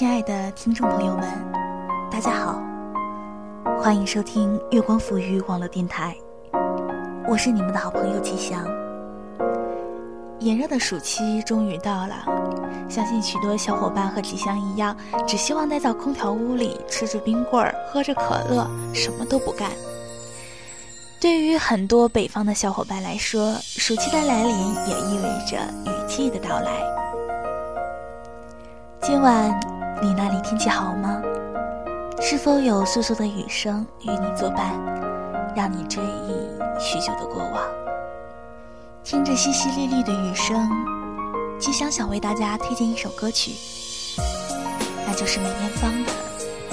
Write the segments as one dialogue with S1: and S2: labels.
S1: 亲爱的听众朋友们，大家好，欢迎收听月光抚育网络电台，我是你们的好朋友吉祥。炎热的暑期终于到了，相信许多小伙伴和吉祥一样，只希望待在空调屋里，吃着冰棍儿，喝着可乐，什么都不干。对于很多北方的小伙伴来说，暑期的来临也意味着雨季的到来。今晚你那里天气好吗？是否有簌簌的雨声与你作伴，让你追忆许久的过往？听着淅淅沥沥的雨声，吉祥想为大家推荐一首歌曲，那就是梅艳芳的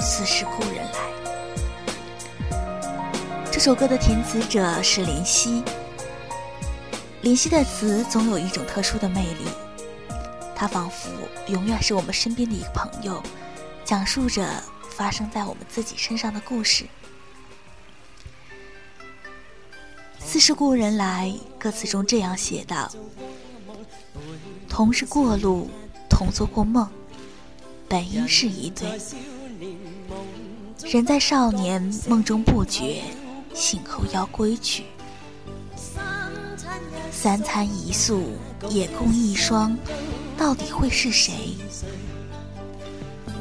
S1: 《似是故人来》。这首歌的填词者是林夕。林夕的词总有一种特殊的魅力，他仿佛永远是我们身边的一个朋友，讲述着发生在我们自己身上的故事。似是故人来，歌词中这样写道：“同是过路，同做过梦，本应是一对。人在少年梦中不觉。”醒后要归去，三餐一宿也共一双，到底会是谁？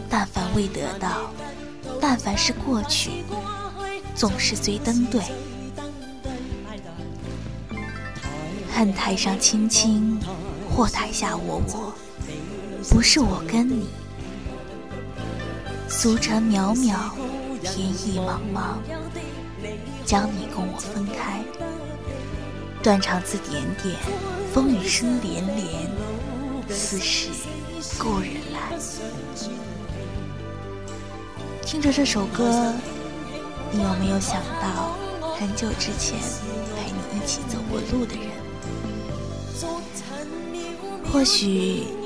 S1: 但凡未得到，但凡是过去，总是最登对。恨台上卿卿，或台下我我，不是我跟你。俗尘渺渺，天意茫茫。将你共我分开，断肠字点点，风雨声连连，似是故人来。听着这首歌，你有没有想到很久之前陪你一起走过路的人？或许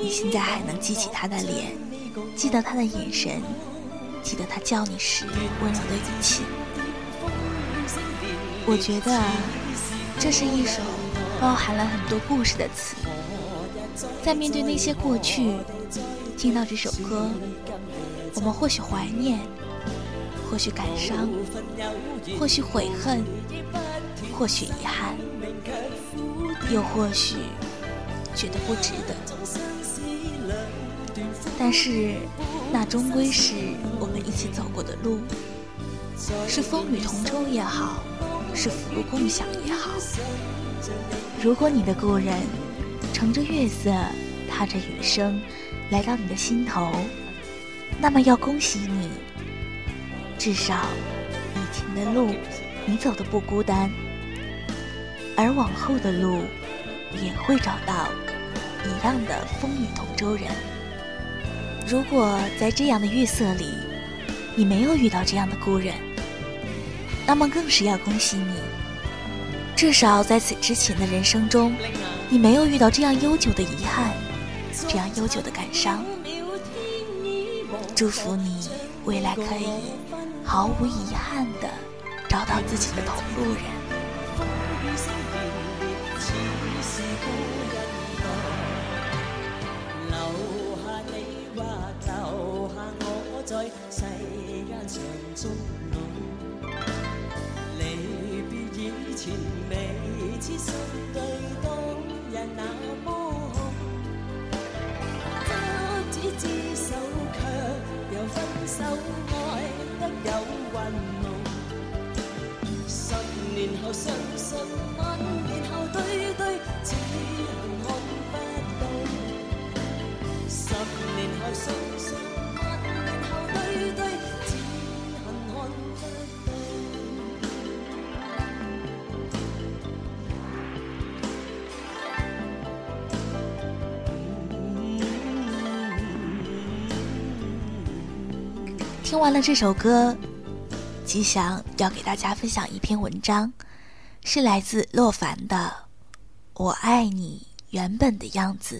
S1: 你现在还能记起他的脸，记得他的眼神，记得他叫你时温柔的语气。我觉得这是一首包含了很多故事的词，在面对那些过去，听到这首歌，我们或许怀念，或许感伤，或许悔恨，或许遗憾，又或许觉得不值得。但是，那终归是我们一起走过的路，是风雨同舟也好。是福禄共享也好。如果你的故人乘着月色，踏着雨声，来到你的心头，那么要恭喜你，至少以前的路你走的不孤单，而往后的路也会找到一样的风雨同舟人。如果在这样的月色里，你没有遇到这样的故人。那么更是要恭喜你，至少在此之前的人生中，你没有遇到这样悠久的遗憾，这样悠久的感伤。祝福你未来可以毫无遗憾的找到自己的同路人。前未知心对那么红，执子之手却又分手，爱得有云浓。十年后相信，听完了这首歌，吉祥要给大家分享一篇文章，是来自洛凡的《我爱你原本的样子》。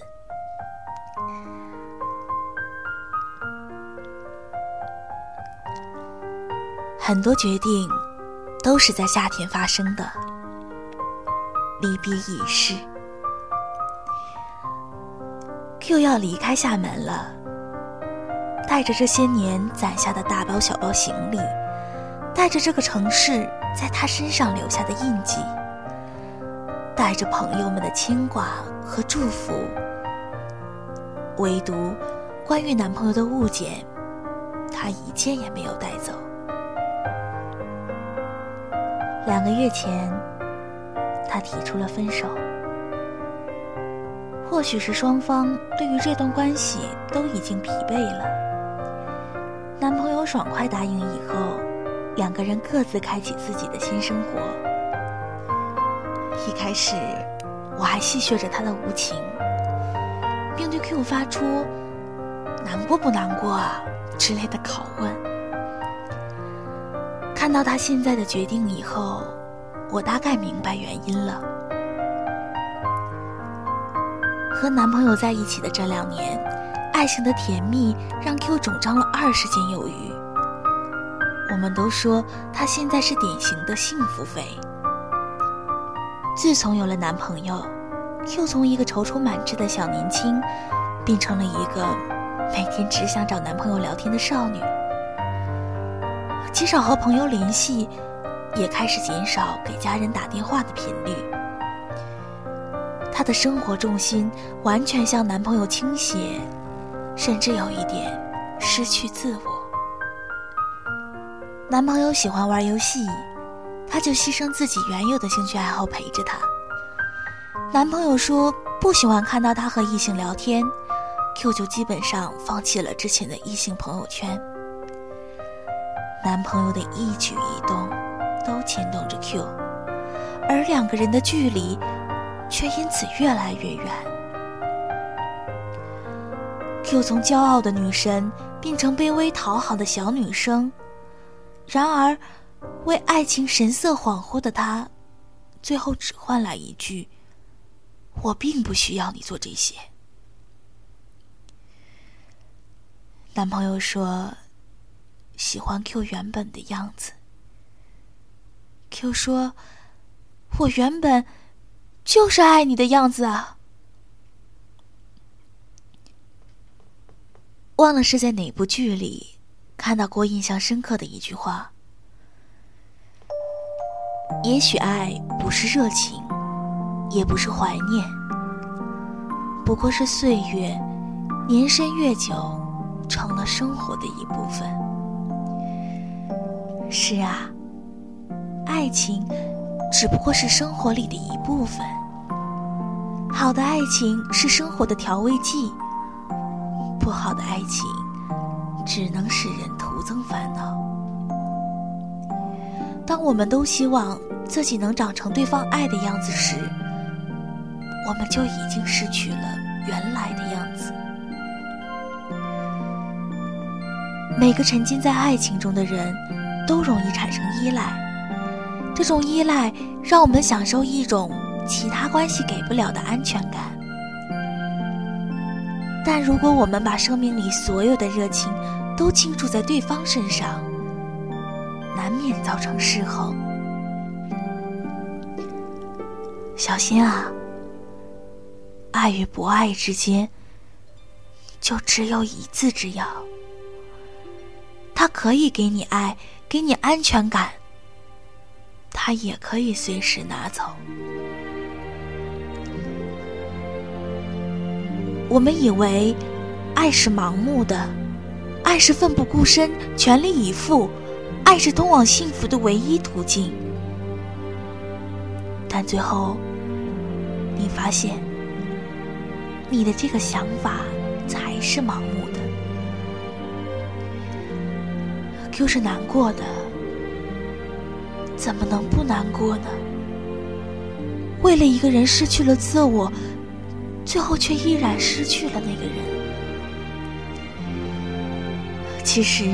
S1: 很多决定都是在夏天发生的，离别已逝，Q 要离开厦门了。带着这些年攒下的大包小包行李，带着这个城市在他身上留下的印记，带着朋友们的牵挂和祝福，唯独关于男朋友的物件，他一件也没有带走。两个月前，他提出了分手。或许是双方对于这段关系都已经疲惫了，男朋友爽快答应以后，两个人各自开启自己的新生活。一开始，我还戏谑着他的无情，并对 Q 发出“难过不难过啊”之类的拷问。看到他现在的决定以后，我大概明白原因了。和男朋友在一起的这两年，爱情的甜蜜让 Q 肿胀了二十斤有余。我们都说她现在是典型的幸福肥。自从有了男朋友，Q 从一个踌躇满志的小年轻，变成了一个每天只想找男朋友聊天的少女。极少和朋友联系，也开始减少给家人打电话的频率。她的生活重心完全向男朋友倾斜，甚至有一点失去自我。男朋友喜欢玩游戏，她就牺牲自己原有的兴趣爱好陪着他。男朋友说不喜欢看到她和异性聊天，Q 就基本上放弃了之前的异性朋友圈。男朋友的一举一动都牵动着 Q，而两个人的距离。却因此越来越远。Q 从骄傲的女神变成卑微讨好的小女生，然而，为爱情神色恍惚的她，最后只换来一句：“我并不需要你做这些。”男朋友说：“喜欢 Q 原本的样子。”Q 说：“我原本。”就是爱你的样子啊！忘了是在哪部剧里看到过印象深刻的一句话：也许爱不是热情，也不是怀念，不过是岁月年深月久，成了生活的一部分。是啊，爱情。只不过是生活里的一部分。好的爱情是生活的调味剂，不好的爱情只能使人徒增烦恼。当我们都希望自己能长成对方爱的样子时，我们就已经失去了原来的样子。每个沉浸在爱情中的人，都容易产生依赖。这种依赖让我们享受一种其他关系给不了的安全感，但如果我们把生命里所有的热情都倾注在对方身上，难免造成失衡。小心啊！爱与不爱之间，就只有一字之遥。他可以给你爱，给你安全感。他也可以随时拿走。我们以为，爱是盲目的，爱是奋不顾身、全力以赴，爱是通往幸福的唯一途径。但最后，你发现，你的这个想法才是盲目的。Q 是难过的。怎么能不难过呢？为了一个人失去了自我，最后却依然失去了那个人。其实，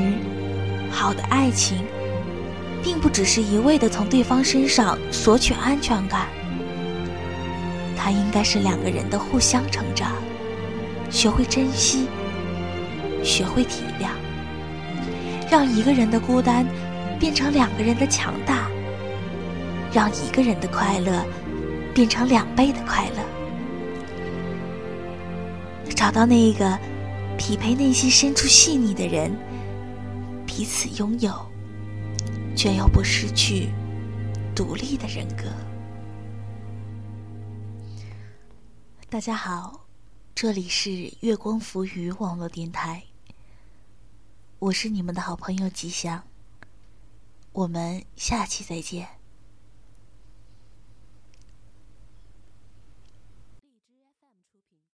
S1: 好的爱情，并不只是一味的从对方身上索取安全感，它应该是两个人的互相成长，学会珍惜，学会体谅，让一个人的孤单变成两个人的强大。让一个人的快乐变成两倍的快乐，找到那一个匹配内心深处细腻的人，彼此拥有，却又不失去独立的人格。大家好，这里是月光浮语网络电台，我是你们的好朋友吉祥，我们下期再见。